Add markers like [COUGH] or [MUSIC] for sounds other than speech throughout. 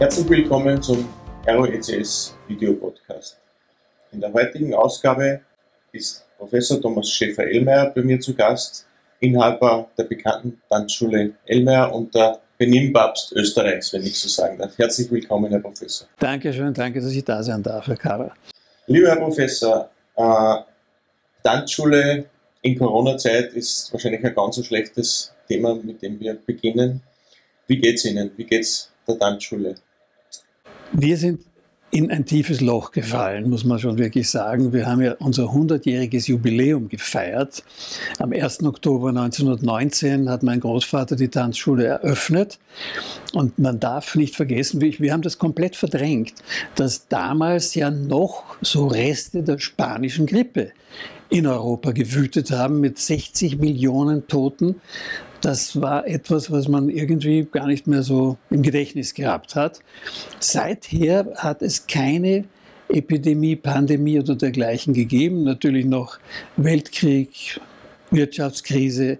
Herzlich willkommen zum ROECS Video Podcast. In der heutigen Ausgabe ist Professor Thomas Schäfer-Ellmeier bei mir zu Gast, Inhaber der bekannten Tanzschule Ellmeier und der Benimpapst Österreichs, wenn ich so sagen darf. Herzlich willkommen, Herr Professor. Dankeschön, danke, dass ich da sein darf, Herr Kara. Lieber Herr Professor, äh, Tanzschule in Corona-Zeit ist wahrscheinlich ein ganz so schlechtes Thema, mit dem wir beginnen. Wie geht es Ihnen? Wie geht es der Tanzschule? Wir sind in ein tiefes Loch gefallen, muss man schon wirklich sagen. Wir haben ja unser 100-jähriges Jubiläum gefeiert. Am 1. Oktober 1919 hat mein Großvater die Tanzschule eröffnet. Und man darf nicht vergessen, wir haben das komplett verdrängt, dass damals ja noch so Reste der spanischen Grippe in Europa gewütet haben mit 60 Millionen Toten das war etwas, was man irgendwie gar nicht mehr so im Gedächtnis gehabt hat. Seither hat es keine Epidemie, Pandemie oder dergleichen gegeben. Natürlich noch Weltkrieg, Wirtschaftskrise,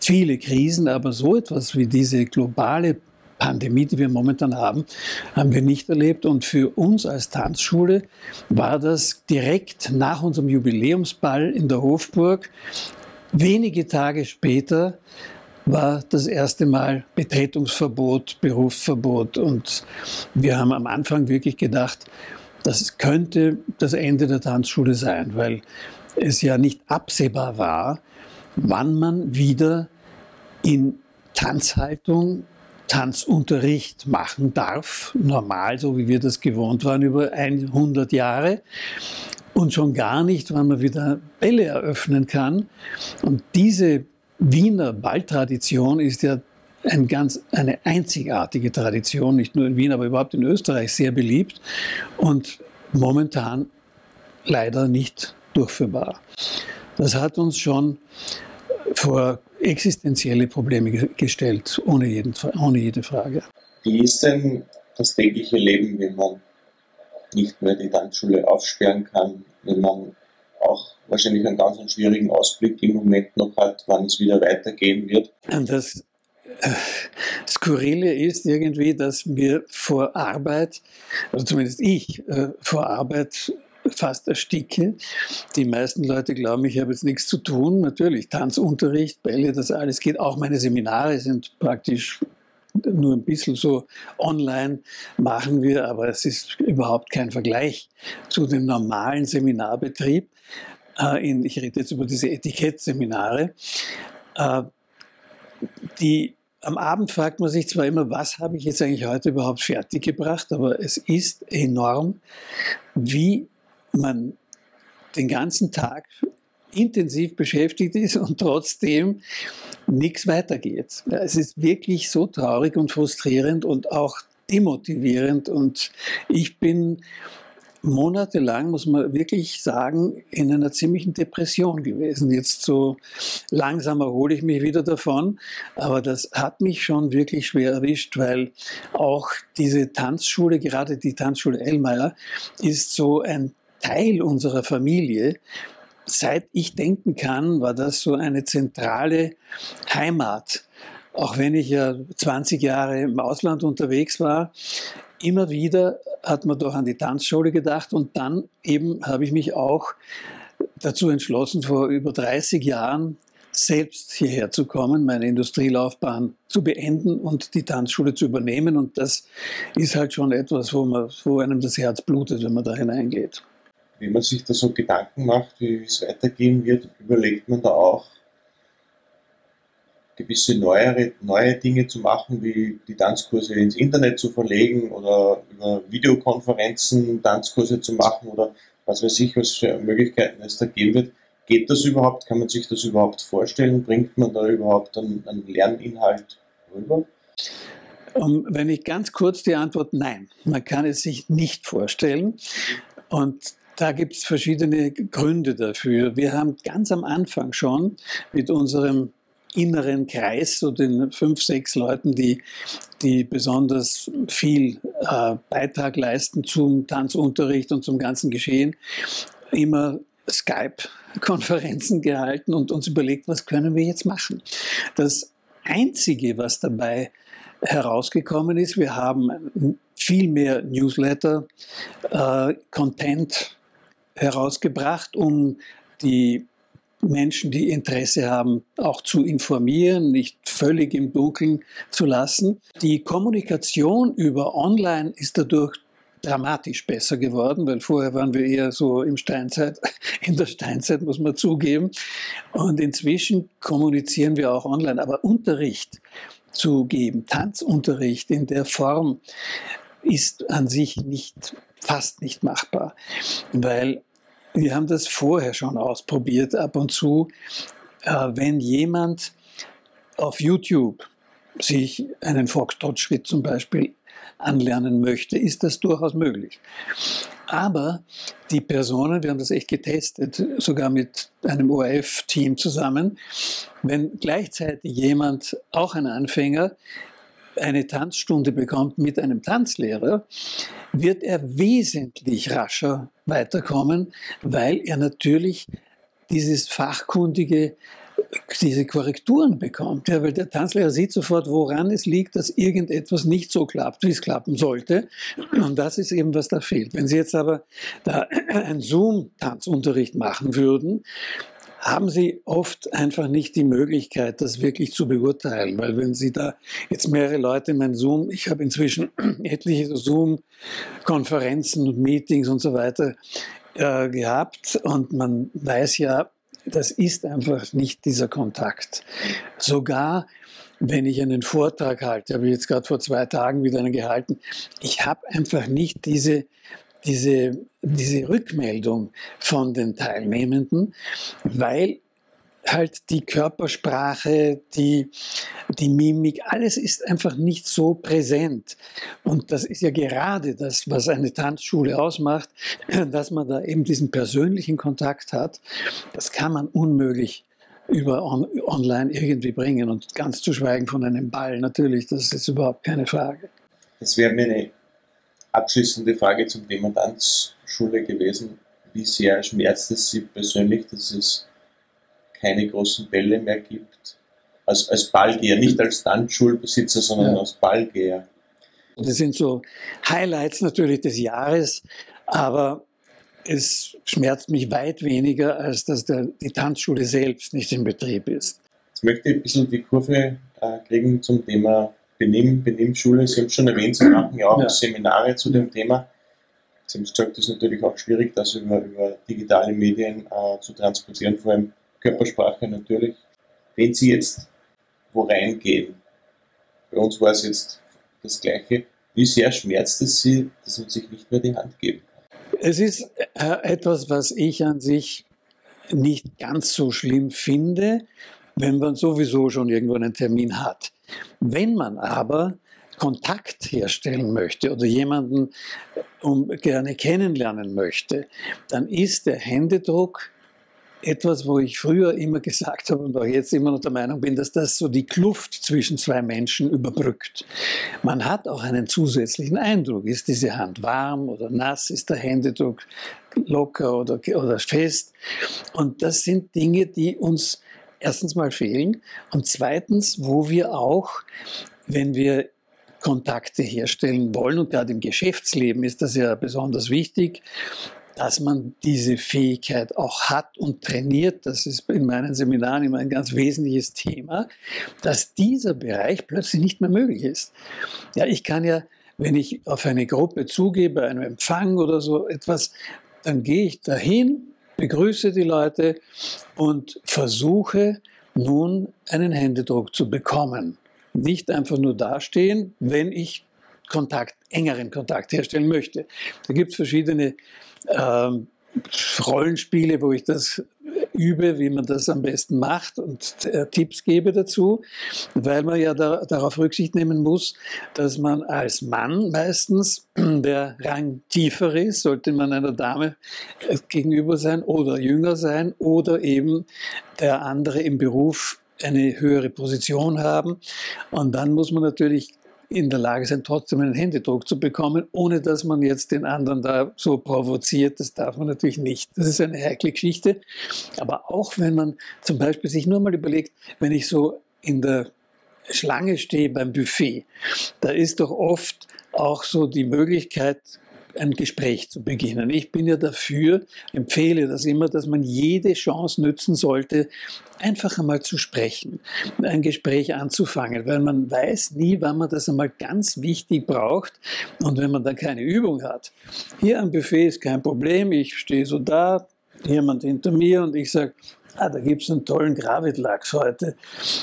viele Krisen, aber so etwas wie diese globale Pandemie, die wir momentan haben, haben wir nicht erlebt. Und für uns als Tanzschule war das direkt nach unserem Jubiläumsball in der Hofburg, wenige Tage später, war das erste Mal Betretungsverbot, Berufsverbot. Und wir haben am Anfang wirklich gedacht, das könnte das Ende der Tanzschule sein, weil es ja nicht absehbar war, wann man wieder in Tanzhaltung Tanzunterricht machen darf, normal, so wie wir das gewohnt waren über 100 Jahre. Und schon gar nicht, wann man wieder Bälle eröffnen kann. Und diese Wiener Balltradition ist ja ein ganz, eine einzigartige Tradition, nicht nur in Wien, aber überhaupt in Österreich sehr beliebt und momentan leider nicht durchführbar. Das hat uns schon vor existenzielle Probleme gestellt, ohne, jeden, ohne jede Frage. Wie ist denn das tägliche Leben, wenn man nicht mehr die Tanzschule aufsperren kann, wenn man auch wahrscheinlich einen ganz schwierigen Ausblick im Moment noch hat, wann es wieder weitergehen wird. Das äh, Skurrile ist irgendwie, dass wir vor Arbeit, also zumindest ich, äh, vor Arbeit fast ersticke. Die meisten Leute glauben, ich habe jetzt nichts zu tun. Natürlich, Tanzunterricht, Bälle, das alles geht. Auch meine Seminare sind praktisch nur ein bisschen so online machen wir, aber es ist überhaupt kein Vergleich zu dem normalen Seminarbetrieb. Äh, ich rede jetzt über diese Etikettseminare. Äh, die, am Abend fragt man sich zwar immer, was habe ich jetzt eigentlich heute überhaupt fertiggebracht, aber es ist enorm, wie man den ganzen Tag intensiv beschäftigt ist und trotzdem nichts weitergeht. Es ist wirklich so traurig und frustrierend und auch demotivierend und ich bin monatelang, muss man wirklich sagen, in einer ziemlichen Depression gewesen. Jetzt so langsam erhole ich mich wieder davon, aber das hat mich schon wirklich schwer erwischt, weil auch diese Tanzschule, gerade die Tanzschule Ellmeier, ist so ein Teil unserer Familie, seit ich denken kann, war das so eine zentrale Heimat. Auch wenn ich ja 20 Jahre im Ausland unterwegs war, immer wieder hat man doch an die Tanzschule gedacht und dann eben habe ich mich auch dazu entschlossen, vor über 30 Jahren selbst hierher zu kommen, meine Industrielaufbahn zu beenden und die Tanzschule zu übernehmen. Und das ist halt schon etwas, wo, man, wo einem das Herz blutet, wenn man da hineingeht wenn man sich da so Gedanken macht, wie es weitergehen wird, überlegt man da auch, gewisse neuere, neue Dinge zu machen, wie die Tanzkurse ins Internet zu verlegen oder über Videokonferenzen Tanzkurse zu machen oder was weiß ich, was für Möglichkeiten es da geben wird. Geht das überhaupt? Kann man sich das überhaupt vorstellen? Bringt man da überhaupt einen, einen Lerninhalt rüber? Um, wenn ich ganz kurz die Antwort nein, man kann es sich nicht vorstellen. Und da gibt es verschiedene Gründe dafür. Wir haben ganz am Anfang schon mit unserem inneren Kreis, so den fünf, sechs Leuten, die, die besonders viel äh, Beitrag leisten zum Tanzunterricht und zum ganzen Geschehen, immer Skype-Konferenzen gehalten und uns überlegt, was können wir jetzt machen. Das Einzige, was dabei herausgekommen ist, wir haben viel mehr Newsletter, äh, Content herausgebracht, um die Menschen, die Interesse haben, auch zu informieren, nicht völlig im Dunkeln zu lassen. Die Kommunikation über Online ist dadurch dramatisch besser geworden, weil vorher waren wir eher so im Steinzeit, [LAUGHS] in der Steinzeit muss man zugeben. Und inzwischen kommunizieren wir auch online. Aber Unterricht zu geben, Tanzunterricht in der Form ist an sich nicht, fast nicht machbar, weil wir haben das vorher schon ausprobiert, ab und zu, äh, wenn jemand auf YouTube sich einen Foxtrot-Schritt zum Beispiel anlernen möchte, ist das durchaus möglich. Aber die Personen, wir haben das echt getestet, sogar mit einem ORF-Team zusammen, wenn gleichzeitig jemand, auch ein Anfänger, eine Tanzstunde bekommt mit einem Tanzlehrer, wird er wesentlich rascher weiterkommen, weil er natürlich dieses fachkundige diese Korrekturen bekommt. Ja, weil der Tanzlehrer sieht sofort, woran es liegt, dass irgendetwas nicht so klappt, wie es klappen sollte. Und das ist eben, was da fehlt. Wenn Sie jetzt aber da [CLEARS THROAT] einen Zoom-Tanzunterricht machen würden, haben Sie oft einfach nicht die Möglichkeit, das wirklich zu beurteilen. Weil wenn Sie da jetzt mehrere Leute in meinem Zoom, ich habe inzwischen [CLEARS THROAT] etliche Zoom-Konferenzen und Meetings und so weiter äh, gehabt und man weiß ja, das ist einfach nicht dieser Kontakt. Sogar wenn ich einen Vortrag halte, habe ich jetzt gerade vor zwei Tagen wieder einen gehalten, ich habe einfach nicht diese, diese, diese Rückmeldung von den Teilnehmenden, weil halt die Körpersprache, die, die Mimik, alles ist einfach nicht so präsent. Und das ist ja gerade das, was eine Tanzschule ausmacht, [CLEARS THROAT] dass man da eben diesen persönlichen Kontakt hat. Das kann man unmöglich über on, online irgendwie bringen und ganz zu schweigen von einem Ball natürlich, das ist überhaupt keine Frage. Das wäre meine abschließende Frage zum Thema Tanzschule gewesen. Wie sehr schmerzt es Sie persönlich, dass es keine großen Bälle mehr gibt. Als, als Ballgeher, nicht als Tanzschulbesitzer, sondern ja. als Ballgeher. Das sind so Highlights natürlich des Jahres, aber es schmerzt mich weit weniger, als dass der, die Tanzschule selbst nicht in Betrieb ist. Jetzt möchte ich ein bisschen die Kurve äh, kriegen zum Thema Benimmschule. Sie haben es schon erwähnt, Sie machen ja auch ja. Seminare zu dem Thema. Sie haben gesagt, es ist natürlich auch schwierig, das über, über digitale Medien äh, zu transportieren, vor allem Körpersprache natürlich. Wenn Sie jetzt wo reingehen, bei uns war es jetzt das Gleiche, wie sehr schmerzt es Sie, dass man sich nicht mehr die Hand geben kann? Es ist äh, etwas, was ich an sich nicht ganz so schlimm finde, wenn man sowieso schon irgendwo einen Termin hat. Wenn man aber Kontakt herstellen möchte oder jemanden gerne kennenlernen möchte, dann ist der Händedruck etwas, wo ich früher immer gesagt habe und auch jetzt immer noch der Meinung bin, dass das so die Kluft zwischen zwei Menschen überbrückt. Man hat auch einen zusätzlichen Eindruck. Ist diese Hand warm oder nass? Ist der Händedruck locker oder, oder fest? Und das sind Dinge, die uns erstens mal fehlen und zweitens, wo wir auch, wenn wir Kontakte herstellen wollen und gerade im Geschäftsleben ist das ja besonders wichtig, dass man diese Fähigkeit auch hat und trainiert, das ist in meinen Seminaren immer ein ganz wesentliches Thema, dass dieser Bereich plötzlich nicht mehr möglich ist. Ja, ich kann ja, wenn ich auf eine Gruppe zugehe, bei einem Empfang oder so etwas, dann gehe ich dahin, begrüße die Leute und versuche nun einen Händedruck zu bekommen. Nicht einfach nur dastehen, wenn ich Kontakt, engeren Kontakt herstellen möchte. Da gibt es verschiedene ähm, Rollenspiele, wo ich das übe, wie man das am besten macht und äh, Tipps gebe dazu, weil man ja da, darauf Rücksicht nehmen muss, dass man als Mann meistens, [CLEARS THROAT] der Rang tiefer ist, sollte man einer Dame äh, gegenüber sein oder jünger sein oder eben der andere im Beruf eine höhere Position haben. Und dann muss man natürlich in der Lage sein, trotzdem einen Händedruck zu bekommen, ohne dass man jetzt den anderen da so provoziert. Das darf man natürlich nicht. Das ist eine heikle Geschichte. Aber auch wenn man zum Beispiel sich nur mal überlegt, wenn ich so in der Schlange stehe beim Buffet, da ist doch oft auch so die Möglichkeit, ein Gespräch zu beginnen. Ich bin ja dafür, empfehle das immer, dass man jede Chance nützen sollte, einfach einmal zu sprechen, ein Gespräch anzufangen, weil man weiß nie, wann man das einmal ganz wichtig braucht und wenn man dann keine Übung hat. Hier am Buffet ist kein Problem, ich stehe so da, jemand hinter mir und ich sage, ah, da gibt es einen tollen Gravitlachs heute.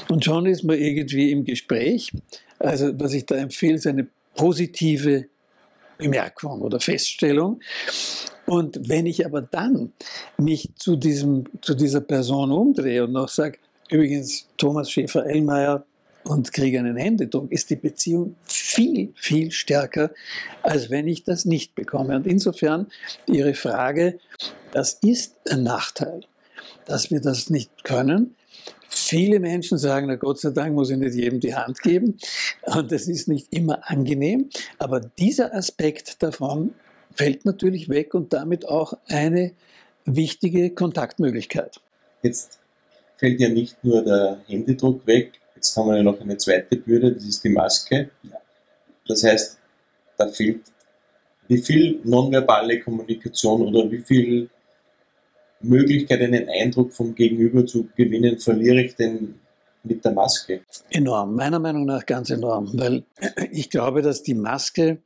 Und schon ist man irgendwie im Gespräch. Also was ich da empfehle, ist eine positive Bemerkung oder Feststellung. Und wenn ich aber dann mich zu, diesem, zu dieser Person umdrehe und noch sage, übrigens Thomas Schäfer-Ellmeier und kriege einen Händedruck, ist die Beziehung viel, viel stärker, als wenn ich das nicht bekomme. Und insofern Ihre Frage, das ist ein Nachteil, dass wir das nicht können. Viele Menschen sagen, na Gott sei Dank muss ich nicht jedem die Hand geben. Und das ist nicht immer angenehm. Aber dieser Aspekt davon fällt natürlich weg und damit auch eine wichtige Kontaktmöglichkeit. Jetzt fällt ja nicht nur der Händedruck weg, jetzt haben wir ja noch eine zweite Bürde, das ist die Maske. Das heißt, da fehlt wie viel nonverbale Kommunikation oder wie viel Möglichkeit, einen Eindruck vom Gegenüber zu gewinnen, verliere ich denn mit der Maske? Enorm, meiner Meinung nach ganz enorm, weil ich glaube, dass die Maske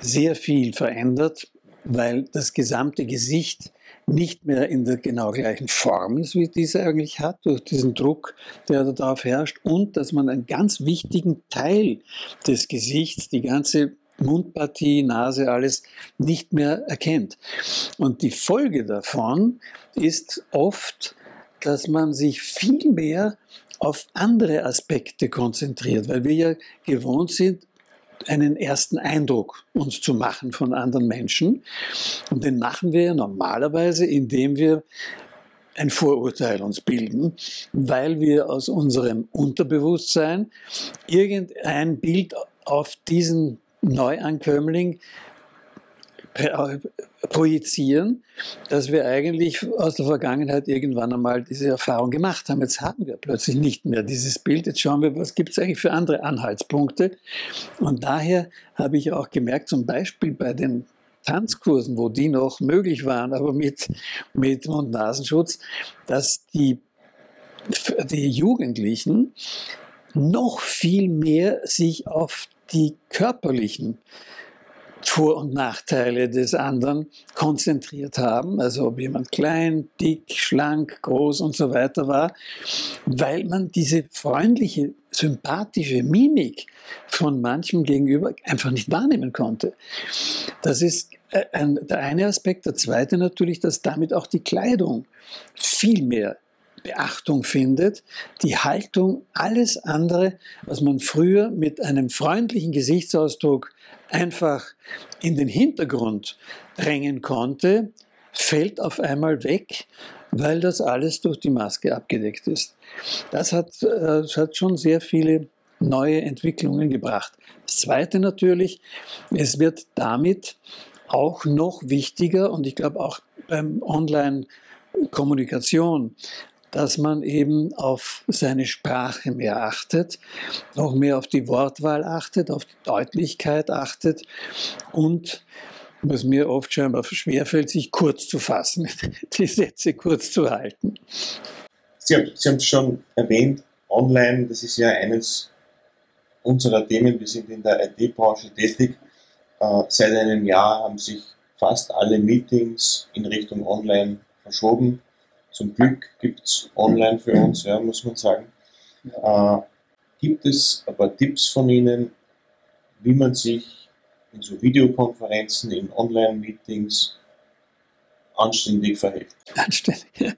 sehr viel verändert, weil das gesamte Gesicht nicht mehr in der genau gleichen Form ist, wie diese eigentlich hat, durch diesen Druck, der darauf herrscht, und dass man einen ganz wichtigen Teil des Gesichts, die ganze Mundpartie, Nase, alles nicht mehr erkennt. Und die Folge davon ist oft, dass man sich viel mehr auf andere Aspekte konzentriert, weil wir ja gewohnt sind, einen ersten Eindruck uns zu machen von anderen Menschen. Und den machen wir ja normalerweise, indem wir ein Vorurteil uns bilden, weil wir aus unserem Unterbewusstsein irgendein Bild auf diesen Neuankömmling äh, projizieren, dass wir eigentlich aus der Vergangenheit irgendwann einmal diese Erfahrung gemacht haben. Jetzt haben wir plötzlich nicht mehr dieses Bild. Jetzt schauen wir, was gibt es eigentlich für andere Anhaltspunkte. Und daher habe ich auch gemerkt, zum Beispiel bei den Tanzkursen, wo die noch möglich waren, aber mit, mit Mund-Nasenschutz, dass die, die Jugendlichen noch viel mehr sich auf die körperlichen vor- und Nachteile des anderen konzentriert haben, also ob jemand klein, dick, schlank, groß und so weiter war, weil man diese freundliche, sympathische Mimik von manchem gegenüber einfach nicht wahrnehmen konnte. Das ist äh, der eine Aspekt. Der zweite natürlich, dass damit auch die Kleidung viel mehr Beachtung findet, die Haltung, alles andere, was man früher mit einem freundlichen Gesichtsausdruck einfach in den Hintergrund drängen konnte, fällt auf einmal weg, weil das alles durch die Maske abgedeckt ist. Das hat, das hat schon sehr viele neue Entwicklungen gebracht. Das Zweite natürlich, es wird damit auch noch wichtiger und ich glaube auch beim Online-Kommunikation, dass man eben auf seine Sprache mehr achtet, noch mehr auf die Wortwahl achtet, auf die Deutlichkeit achtet und was mir oft scheinbar schwerfällt, sich kurz zu fassen, [LAUGHS] die Sätze kurz zu halten. Sie haben, Sie haben schon erwähnt, online, das ist ja eines unserer Themen. Wir sind in der IT-Branche tätig. Äh, seit einem Jahr haben sich fast alle Meetings in Richtung Online verschoben. Zum Glück gibt es online für uns, ja, muss man sagen. Äh, gibt es ein paar Tipps von Ihnen, wie man sich in so Videokonferenzen, in Online-Meetings anständig verhält. Anständig.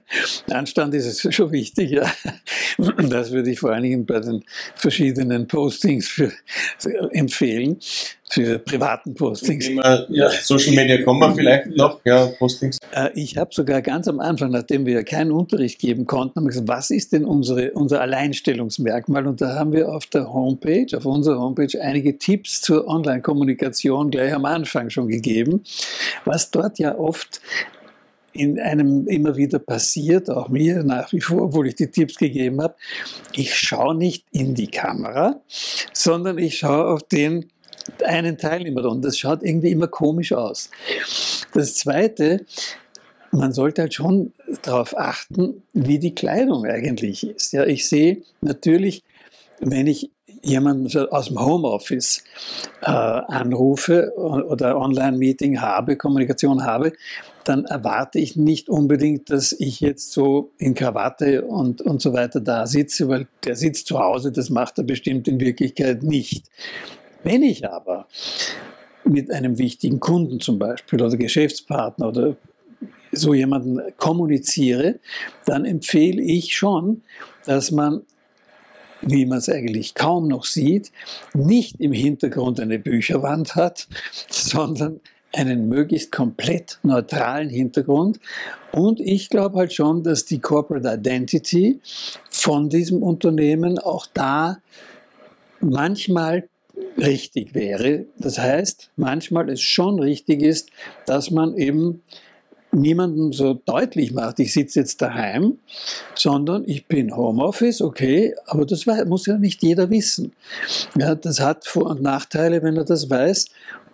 Anstand ist es schon wichtig, ja. Das würde ich vor allen Dingen bei den verschiedenen Postings für, empfehlen, für privaten Postings. Thema, ja, Social Media kommen wir vielleicht noch, ja, Postings. Äh, ich habe sogar ganz am Anfang, nachdem wir keinen Unterricht geben konnten, gesagt, was ist denn unsere, unser Alleinstellungsmerkmal? Und da haben wir auf der Homepage, auf unserer Homepage einige Tipps zur Online-Kommunikation gleich am Anfang schon gegeben, was dort ja oft in einem immer wieder passiert, auch mir nach wie vor, obwohl ich die Tipps gegeben habe, ich schaue nicht in die Kamera, sondern ich schaue auf den einen Teilnehmer und das schaut irgendwie immer komisch aus. Das Zweite, man sollte halt schon darauf achten, wie die Kleidung eigentlich ist. Ja, ich sehe natürlich, wenn ich jemanden aus dem Homeoffice äh, anrufe oder Online-Meeting habe, Kommunikation habe, dann erwarte ich nicht unbedingt, dass ich jetzt so in Krawatte und, und so weiter da sitze, weil der sitzt zu Hause, das macht er bestimmt in Wirklichkeit nicht. Wenn ich aber mit einem wichtigen Kunden zum Beispiel oder Geschäftspartner oder so jemanden kommuniziere, dann empfehle ich schon, dass man wie man es eigentlich kaum noch sieht, nicht im Hintergrund eine Bücherwand hat, [LAUGHS] sondern einen möglichst komplett neutralen Hintergrund. Und ich glaube halt schon, dass die Corporate Identity von diesem Unternehmen auch da manchmal richtig wäre. Das heißt, manchmal es schon richtig ist, dass man eben niemandem so deutlich macht, ich sitze jetzt daheim, sondern ich bin Homeoffice, okay, aber das muss ja nicht jeder wissen. Ja, das hat Vor- und Nachteile, wenn er das weiß.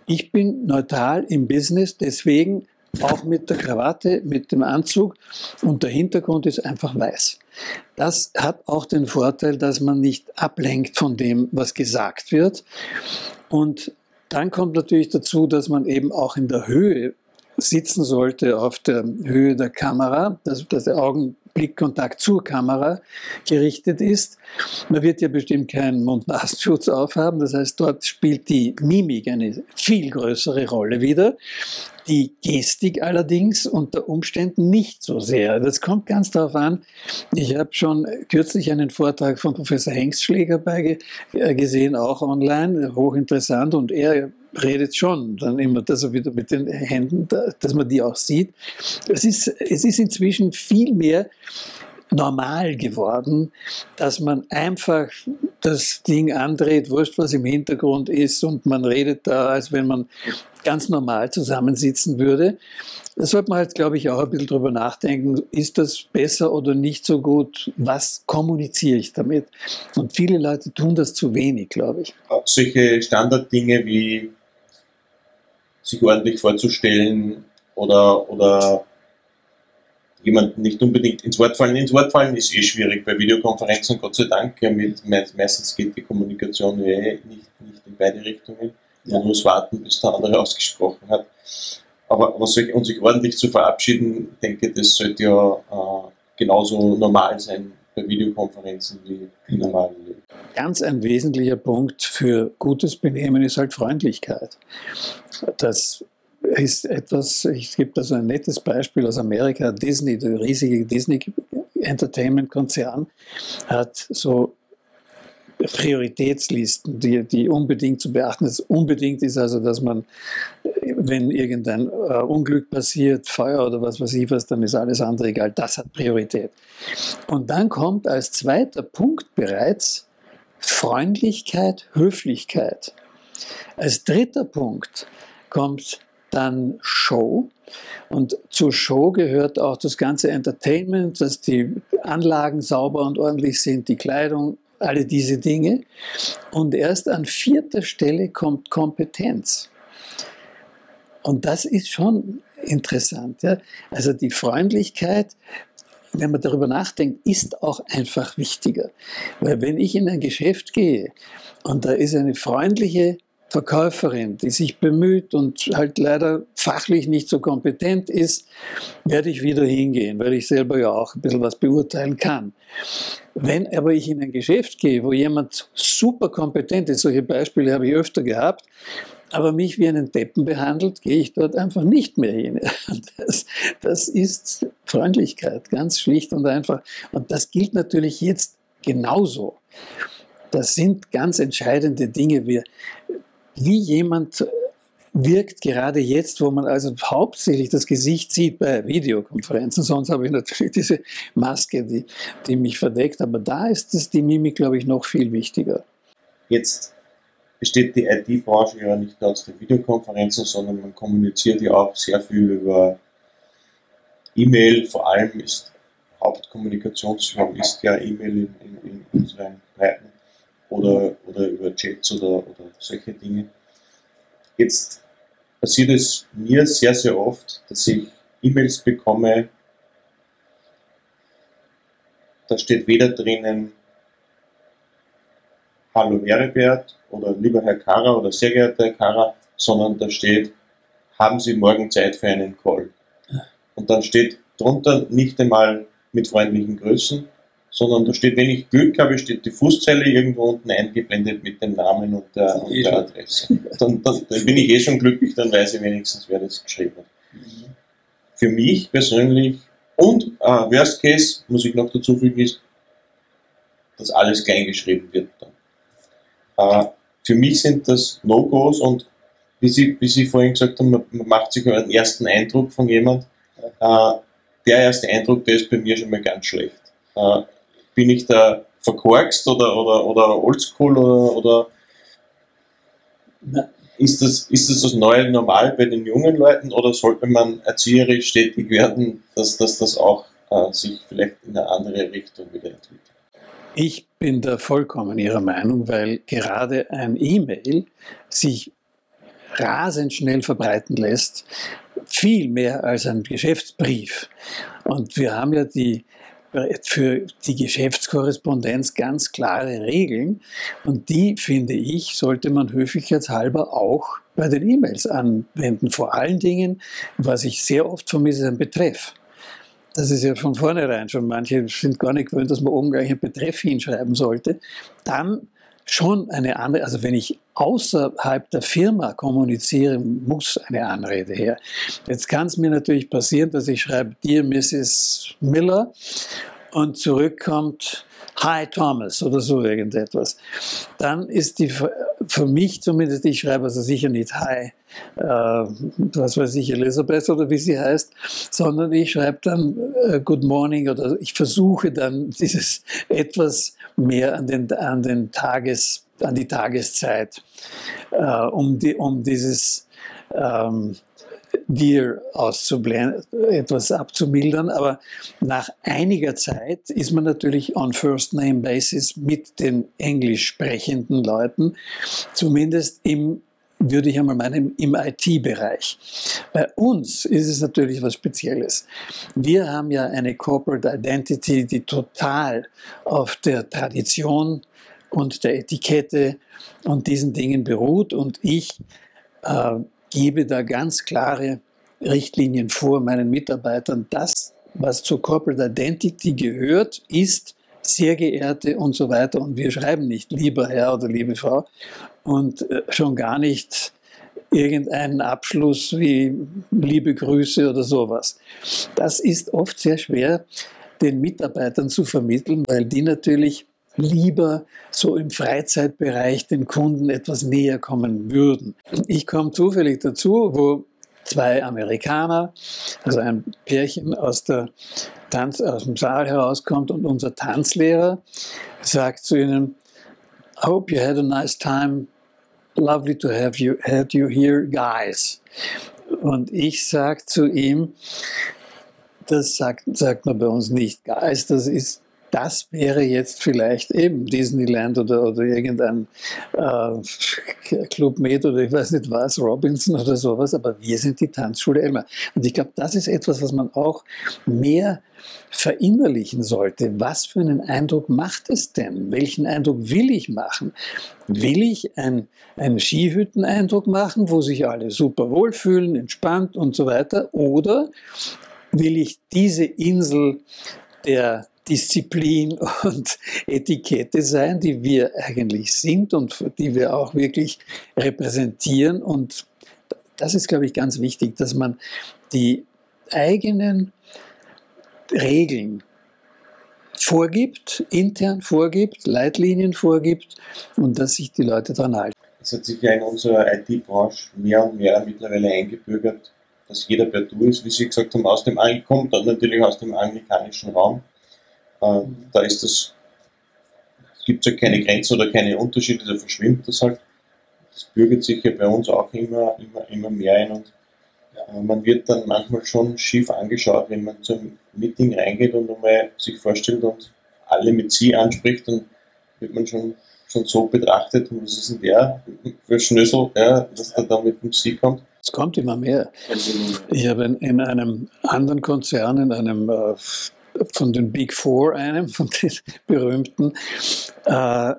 Ich bin neutral im Business, deswegen auch mit der Krawatte, mit dem Anzug und der Hintergrund ist einfach weiß. Das hat auch den Vorteil, dass man nicht ablenkt von dem, was gesagt wird. Und dann kommt natürlich dazu, dass man eben auch in der Höhe sitzen sollte auf der Höhe der Kamera, dass, dass der Augenblickkontakt zur Kamera gerichtet ist. Man wird ja bestimmt keinen Mund-Nasenschutz aufhaben, das heißt, dort spielt die Mimik eine viel größere Rolle wieder. Die Gestik allerdings unter Umständen nicht so sehr. Das kommt ganz darauf an. Ich habe schon kürzlich einen Vortrag von Professor Hengstschläger äh, gesehen, auch online, hochinteressant, und er redet schon dann immer, dass er wieder mit den Händen, dass man die auch sieht. Es ist, es ist inzwischen viel mehr normal geworden, dass man einfach das Ding andreht, wurscht, was im Hintergrund ist und man redet da, als wenn man ganz normal zusammensitzen würde. Da sollte man halt, glaube ich, auch ein bisschen drüber nachdenken, ist das besser oder nicht so gut? Was kommuniziere ich damit? Und viele Leute tun das zu wenig, glaube ich. Solche Standarddinge wie sich ordentlich vorzustellen oder, oder jemanden nicht unbedingt ins Wort fallen. Ins Wort fallen ist eh schwierig bei Videokonferenzen, Gott sei Dank. Mit, meistens geht die Kommunikation eh nicht, nicht in beide Richtungen. Man muss warten, bis der andere [LAUGHS] ausgesprochen hat. Aber, aber sich, und sich ordentlich zu verabschieden, denke das sollte ja äh, genauso normal sein bei Videokonferenzen wie im normalen Leben. Ganz ein wesentlicher Punkt für gutes Benehmen ist halt Freundlichkeit. Das ist etwas, ich gebe da so ein nettes Beispiel aus Amerika, Disney, der riesige Disney Entertainment Konzern, hat so Prioritätslisten, die, die unbedingt zu beachten ist. Unbedingt ist also, dass man, wenn irgendein äh, Unglück passiert, Feuer oder was weiß ich was, dann ist alles andere egal. Das hat Priorität. Und dann kommt als zweiter Punkt bereits Freundlichkeit, Höflichkeit. Als dritter Punkt kommt dann Show. Und zur Show gehört auch das ganze Entertainment, dass die Anlagen sauber und ordentlich sind, die Kleidung, alle diese Dinge. Und erst an vierter Stelle kommt Kompetenz. Und das ist schon interessant. Ja? Also die Freundlichkeit, wenn man darüber nachdenkt, ist auch einfach wichtiger. Weil wenn ich in ein Geschäft gehe und da ist eine freundliche Verkäuferin, die sich bemüht und halt leider fachlich nicht so kompetent ist, werde ich wieder hingehen, weil ich selber ja auch ein bisschen was beurteilen kann. Wenn aber ich in ein Geschäft gehe, wo jemand super kompetent ist, solche Beispiele habe ich öfter gehabt, aber mich wie einen Deppen behandelt, gehe ich dort einfach nicht mehr hin. [LAUGHS] Das, das ist Freundlichkeit, ganz schlicht und einfach. Und das gilt natürlich jetzt genauso. Das sind ganz entscheidende Dinge. Wir, wie jemand wirkt gerade jetzt, wo man also hauptsächlich das Gesicht sieht bei Videokonferenzen. Sonst habe ich natürlich diese Maske, die, die mich verdeckt. Aber da ist es die Mimik, glaube ich, noch viel wichtiger. Jetzt besteht die IT-Branche ja nicht nur aus den Videokonferenzen, sondern man kommuniziert ja auch sehr viel über E-Mail vor allem ist Hauptkommunikationsform ist ja E-Mail in, in, in, unseren Breiten oder, oder über Chats oder, oder solche Dinge. Jetzt passiert es mir sehr, sehr oft, dass ich E-Mails bekomme, da steht weder drinnen Hallo Heribert oder lieber Herr Kara oder sehr geehrter Herr Kara, sondern da steht, haben Sie morgen Zeit für einen Call? Und dann steht drunter nicht einmal mit freundlichen Grüßen, sondern da steht, wenn ich Glück habe, steht die Fußzeile irgendwo unten eingeblendet mit dem Namen und der, und der Adresse. Dann, dann, dann, bin ich eh schon glücklich, dann weiß ich wenigstens, wer das geschrieben hat. Für mich persönlich und äh, Worst Case, muss ich noch dazu fügen, ist, dass alles klein geschrieben wird. Äh, für mich sind das No-Gos und wie Sie, wie Sie vorhin gesagt haben, man, man macht sich einen ersten Eindruck von jemand. Äh, der erste Eindruck, der ist bei mir schon mal ganz schlecht. Äh, bin ich da verkorkst oder, oder, oder oldschool oder, oder ist, das, ist das das neue Normal bei den jungen Leuten oder sollte man erzieherisch stetig werden, dass, dass das auch äh, sich vielleicht in eine andere Richtung wieder entwickelt? Ich bin da vollkommen Ihrer Meinung, weil gerade ein E-Mail sich rasend schnell verbreiten lässt, viel mehr als ein Geschäftsbrief. Und wir haben ja die, für die Geschäftskorrespondenz ganz klare Regeln und die, finde ich, sollte man höflichkeitshalber auch bei den E-Mails anwenden. Vor allen Dingen, was ich sehr oft vermisse, ist ein Betreff. Das ist ja von vornherein schon, manche sind gar nicht gewöhnt, dass man oben gleich einen Betreff hinschreiben sollte. Dann schon eine andere, also wenn ich außerhalb der Firma kommuniziere, muss eine Anrede her. Jetzt kann es mir natürlich passieren, dass ich schreibe, Dear Mrs. Miller und zurückkommt, Hi Thomas oder so irgendetwas. Dann ist die, für mich zumindest, ich schreibe also sicher nicht Hi, äh, was weiß ich, Elisabeth oder wie sie heißt, sondern ich schreibe dann äh, Good Morning oder ich versuche dann [LAUGHS] dieses etwas mehr an den, an den Tages, an die Tageszeit, äh, um, die, um dieses ähm, Dear auszublenden, etwas abzumildern. Aber nach einiger Zeit ist man natürlich on First Name Basis mit den englisch sprechenden Leuten, zumindest im würde ich einmal meinen, im IT-Bereich. Bei uns ist es natürlich was Spezielles. Wir haben ja eine Corporate Identity, die total auf der Tradition und der Etikette und diesen Dingen beruht und ich äh, gebe da ganz klare Richtlinien vor meinen Mitarbeitern. Das, was zur Corporate Identity gehört, ist sehr geehrte und so weiter. Und wir schreiben nicht lieber Herr oder liebe Frau und äh, schon gar nicht irgendeinen Abschluss wie liebe Grüße oder sowas. Das ist oft sehr schwer den Mitarbeitern zu vermitteln, weil die natürlich lieber so im Freizeitbereich den Kunden etwas näher kommen würden. Ich komme zufällig dazu, wo zwei Amerikaner, also ein Pärchen aus, der Tanz, aus dem Saal herauskommt und unser Tanzlehrer sagt zu ihnen, I hope you had a nice time. Lovely to have you, have you here, guys. Und ich sage zu ihm, das sagt, sagt man bei uns nicht, Guys, das ist das wäre jetzt vielleicht eben Disneyland oder, oder irgendein äh, Club Med oder ich weiß nicht was, Robinson oder sowas, aber wir sind die Tanzschule Elmar. Und ich glaube, das ist etwas, was man auch mehr verinnerlichen sollte. Was für einen Eindruck macht es denn? Welchen Eindruck will ich machen? Will ich ein, einen Skihütten-Eindruck machen, wo sich alle super wohlfühlen, entspannt und so weiter? Oder will ich diese Insel der Disziplin [LAUGHS] und Etikette sein, die wir eigentlich sind und die wir auch wirklich repräsentieren. Und das ist, glaube ich, ganz wichtig, dass man die eigenen Regeln vorgibt, intern vorgibt, Leitlinien vorgibt und dass sich die Leute daran halten. Es hat sich ja in unserer IT-Branche mehr und mehr mittlerweile eingebürgert, dass jeder per Du ist, wie Sie gesagt haben, aus dem kommt dann natürlich aus dem anglikanischen Raum äh, da ist das, gibt es ja keine Grenzen oder keine Unterschiede, da verschwimmt das halt. Das bürgert sich ja bei uns auch immer, immer, immer mehr ein und ja. Äh, man wird dann manchmal schon schief angeschaut, wenn man zum Meeting reingeht und einmal sich vorstellt und alle mit Sie anspricht, dann wird man schon, schon so betrachtet, und was ist denn der für Schnösel, ja, dass der da mit dem Sie kommt. Es kommt immer mehr. Ich habe in, in einem anderen Konzern, in einem äh, von den Big Four, einem von den [LAUGHS] berühmten, äh,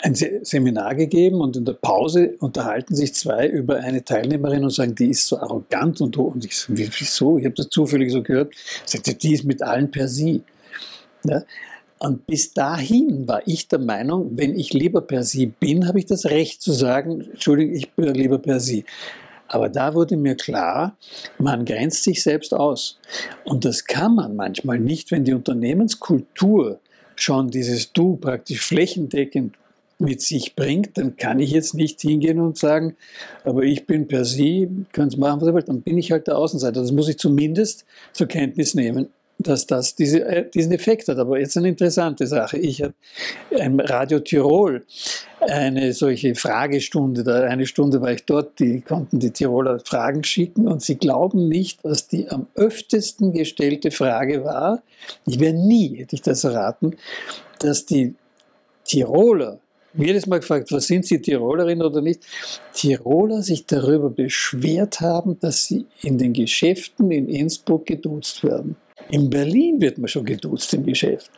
ein Seminar gegeben und in der Pause unterhalten sich zwei über eine Teilnehmerin und sagen, die ist so arrogant und, und ich so, wieso? Ich habe das zufällig so gehört. Sagte, die ist mit allen per Sie. Ja? Und bis dahin war ich der Meinung, wenn ich lieber per Sie bin, habe ich das Recht zu sagen, Entschuldigung, ich bin lieber per Sie. Aber da wurde mir klar, man grenzt sich selbst aus. Und das kann man manchmal nicht, wenn die Unternehmenskultur schon dieses Du praktisch flächendeckend mit sich bringt, dann kann ich jetzt nicht hingehen und sagen, aber ich bin per se, könnt machen, was ihr wollt, dann bin ich halt der Außenseiter. Das muss ich zumindest zur Kenntnis nehmen, dass das diese, äh, diesen Effekt hat. Aber jetzt eine interessante Sache. Ich habe im Radio Tirol eine solche Fragestunde, da eine Stunde war ich dort, die konnten die Tiroler Fragen schicken und sie glauben nicht, was die am öftesten gestellte Frage war. Ich wäre nie, hätte ich das erraten, dass die Tiroler jedes Mal gefragt, was sind Sie Tirolerin oder nicht? Tiroler sich darüber beschwert haben, dass sie in den Geschäften in Innsbruck geduzt werden. In Berlin wird man schon geduzt im Geschäft.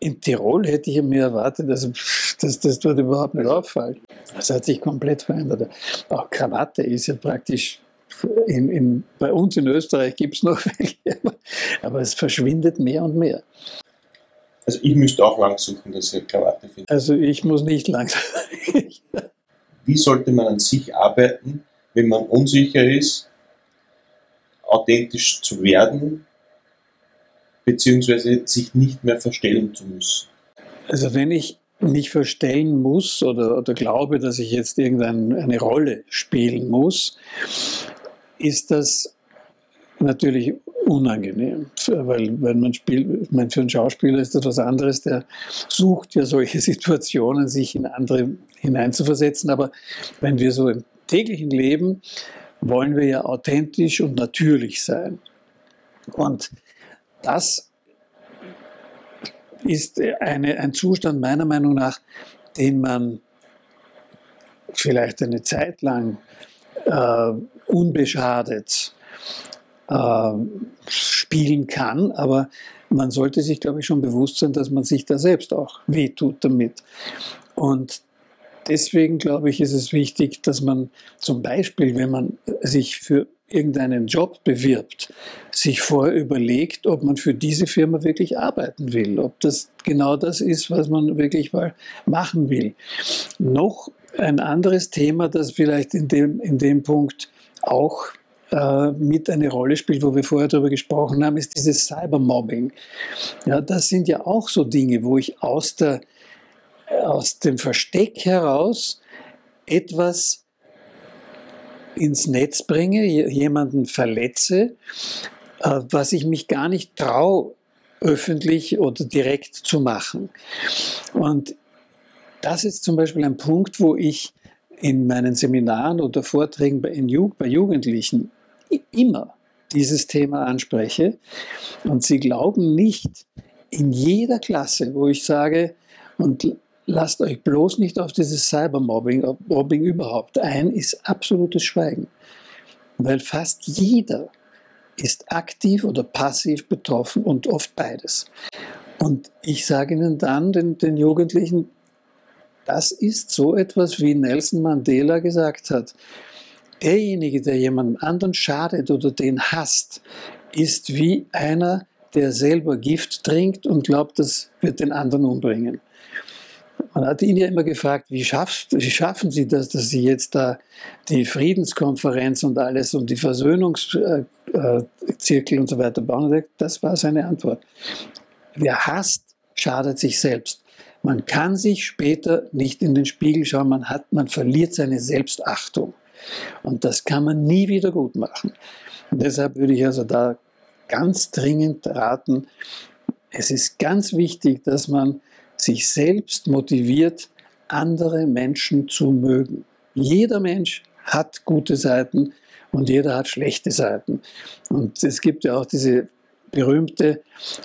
In Tirol hätte ich mir erwartet, dass, dass das dort überhaupt nicht auffällt. Das hat sich komplett verändert. Auch Krawatte ist ja praktisch in, in, bei uns in Österreich gibt es noch [LAUGHS] welche, aber es verschwindet mehr und mehr. Also ich müsste auch lang suchen, dass ich eine Krawatte finde. Also ich muss nicht lang suchen. [LAUGHS] Wie sollte man an sich arbeiten, wenn man unsicher ist, authentisch zu werden, beziehungsweise sich nicht mehr verstellen zu müssen? Also wenn ich mich verstellen muss oder, oder glaube, dass ich jetzt irgendeine Rolle spielen muss, ist das natürlich unangenehm, weil wenn man spielt, meine, für einen Schauspieler ist das was anderes, der sucht ja solche [LAUGHS] Situationen, sich in andere hineinzuversetzen, aber wenn wir so im täglichen Leben wollen wir ja authentisch und natürlich sein. Und das ist eine, ein Zustand meiner Meinung nach, den man vielleicht eine Zeit lang äh, unbeschadet äh, spielen kann, aber man sollte sich, glaube ich, schon bewusst sein, dass man sich da selbst auch wehtut damit. Und deswegen, glaube ich, ist es wichtig, dass man zum Beispiel, wenn man sich für irgendeinen Job bewirbt, sich vorher überlegt, ob man für diese Firma wirklich arbeiten will, ob das genau das ist, was man wirklich mal machen will. Noch ein anderes Thema, das vielleicht in dem, in dem Punkt auch äh, mit eine Rolle spielt, wo wir vorher darüber gesprochen haben, ist dieses Cybermobbing. Ja, das sind ja auch so Dinge, wo ich aus, der, aus dem Versteck heraus etwas ins Netz bringe, jemanden verletze, äh, was ich mich gar nicht traue, öffentlich oder direkt zu machen. Und das ist zum Beispiel ein Punkt, wo ich in meinen Seminaren oder Vorträgen bei, bei Jugendlichen immer dieses Thema anspreche. Und sie glauben nicht, in jeder Klasse, wo ich sage, und lasst euch bloß nicht auf dieses Cybermobbing, Mobbing überhaupt ein, ist absolutes Schweigen. Weil fast jeder ist aktiv oder passiv betroffen und oft beides. Und ich sage Ihnen dann, den, den Jugendlichen, das ist so etwas, wie Nelson Mandela gesagt hat derjenige, der jemandem anderen schadet oder den hasst, ist wie einer, der selber Gift trinkt und glaubt, das wird den anderen umbringen. Man hat ihn ja immer gefragt, wie, wie schaffen Sie das, dass Sie jetzt da die Friedenskonferenz und alles und die Versöhnungszirkel und so weiter bauen? Das war seine Antwort. Wer hasst, schadet sich selbst. Man kann sich später nicht in den Spiegel schauen, man, hat, man verliert seine Selbstachtung. Und das kann man nie wieder gut machen. Und deshalb würde ich also da ganz dringend raten, es ist ganz wichtig, dass man sich selbst motiviert, andere Menschen zu mögen. Jeder Mensch hat gute Seiten und jeder hat schlechte Seiten. Und es gibt ja auch diese berühmte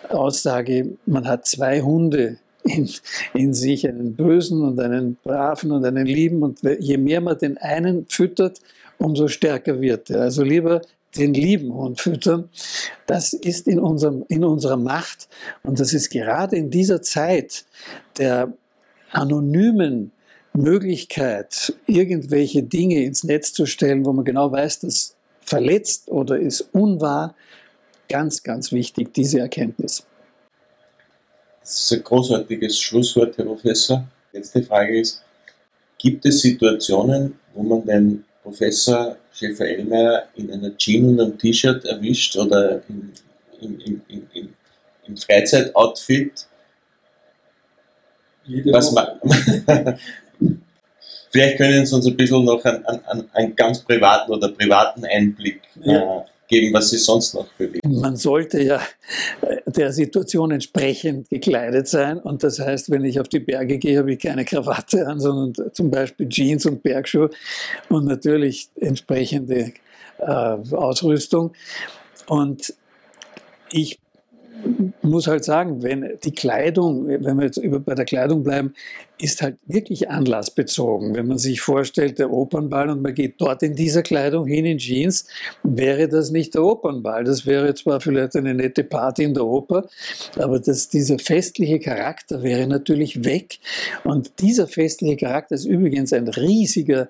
Aussage, man hat zwei Hunde in, in, sich, einen bösen und einen braven und einen lieben. Und je mehr man den einen füttert, umso stärker wird er. Also lieber den lieben Hund füttern. Das ist in, unserem, in unserer Macht und das ist gerade in dieser Zeit der anonymen Möglichkeit, irgendwelche Dinge ins Netz zu stellen, wo man genau weiß, das verletzt oder ist unwahr, ganz, ganz wichtig, diese Erkenntnis. Das ist ein großartiges Schlusswort, Herr Professor. Letzte Frage ist, gibt es Situationen, wo man den Professor Schäfer-Ellmeier in einer Jeans und einem T-Shirt erwischt oder in, in, in, im Freizeitoutfit? Was [LAUGHS] Vielleicht können Sie uns ein bisschen noch einen, einen, einen ganz privaten oder privaten Einblick ja. äh, geben, was Sie sonst noch bewegen. Man sollte ja äh, der Situation entsprechend gekleidet sein. Und das heißt, wenn ich auf die Berge gehe, habe ich keine Krawatte an, sondern zum Beispiel Jeans und Bergschuhe und natürlich entsprechende äh, Ausrüstung. Und ich muss halt sagen, wenn die Kleidung, wenn wir jetzt bei der Kleidung bleiben, ist halt wirklich anlassbezogen. Wenn man sich vorstellt, der Opernball und man geht dort in dieser Kleidung hin, in Jeans, wäre das nicht der Opernball. Das wäre zwar vielleicht eine nette Party in der Oper, aber das, dieser festliche Charakter wäre natürlich weg. Und dieser festliche Charakter ist übrigens ein riesiger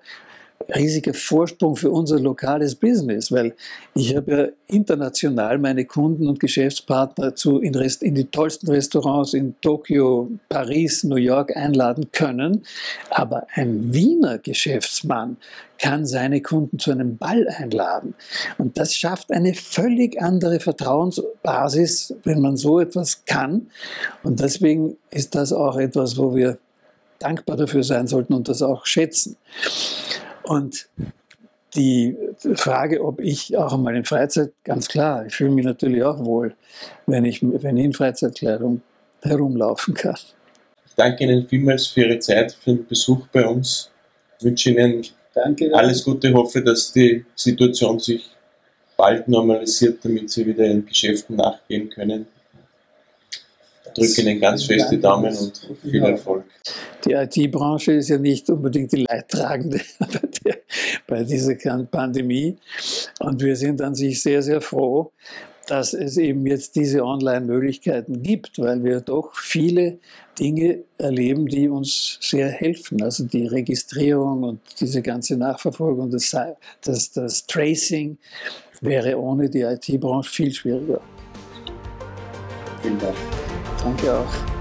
riesiger Vorsprung für unser lokales Business, weil ich habe ja international meine Kunden und Geschäftspartner zu in, Rest, in die tollsten Restaurants in Tokio, Paris, New York einladen können, aber ein Wiener Geschäftsmann kann seine Kunden zu einem Ball einladen. Und das schafft eine völlig andere Vertrauensbasis, wenn man so etwas kann. Und deswegen ist das auch etwas, wo wir dankbar dafür sein sollten und das auch schätzen. Und die Frage, ob ich auch einmal in Freizeit, ganz klar, ich fühle mich natürlich auch wohl, wenn ich, wenn ich in Freizeitkleidung herumlaufen kann. Ich danke Ihnen vielmals für Ihre Zeit, für den Besuch bei uns. Ich wünsche Ihnen danke, alles Gute, ich hoffe, dass die Situation sich bald normalisiert, damit Sie wieder Ihren Geschäften nachgehen können drücke Ihnen ganz fest die Daumen und viel Erfolg. Die IT-Branche ist ja nicht unbedingt die Leidtragende [LAUGHS] bei dieser Pandemie. Und wir sind an sich sehr, sehr froh, dass es eben jetzt diese Online-Möglichkeiten gibt, weil wir doch viele Dinge erleben, die uns sehr helfen. Also die Registrierung und diese ganze Nachverfolgung, das, das, das Tracing wäre ohne die IT-Branche viel schwieriger. Vielen Dank. encore.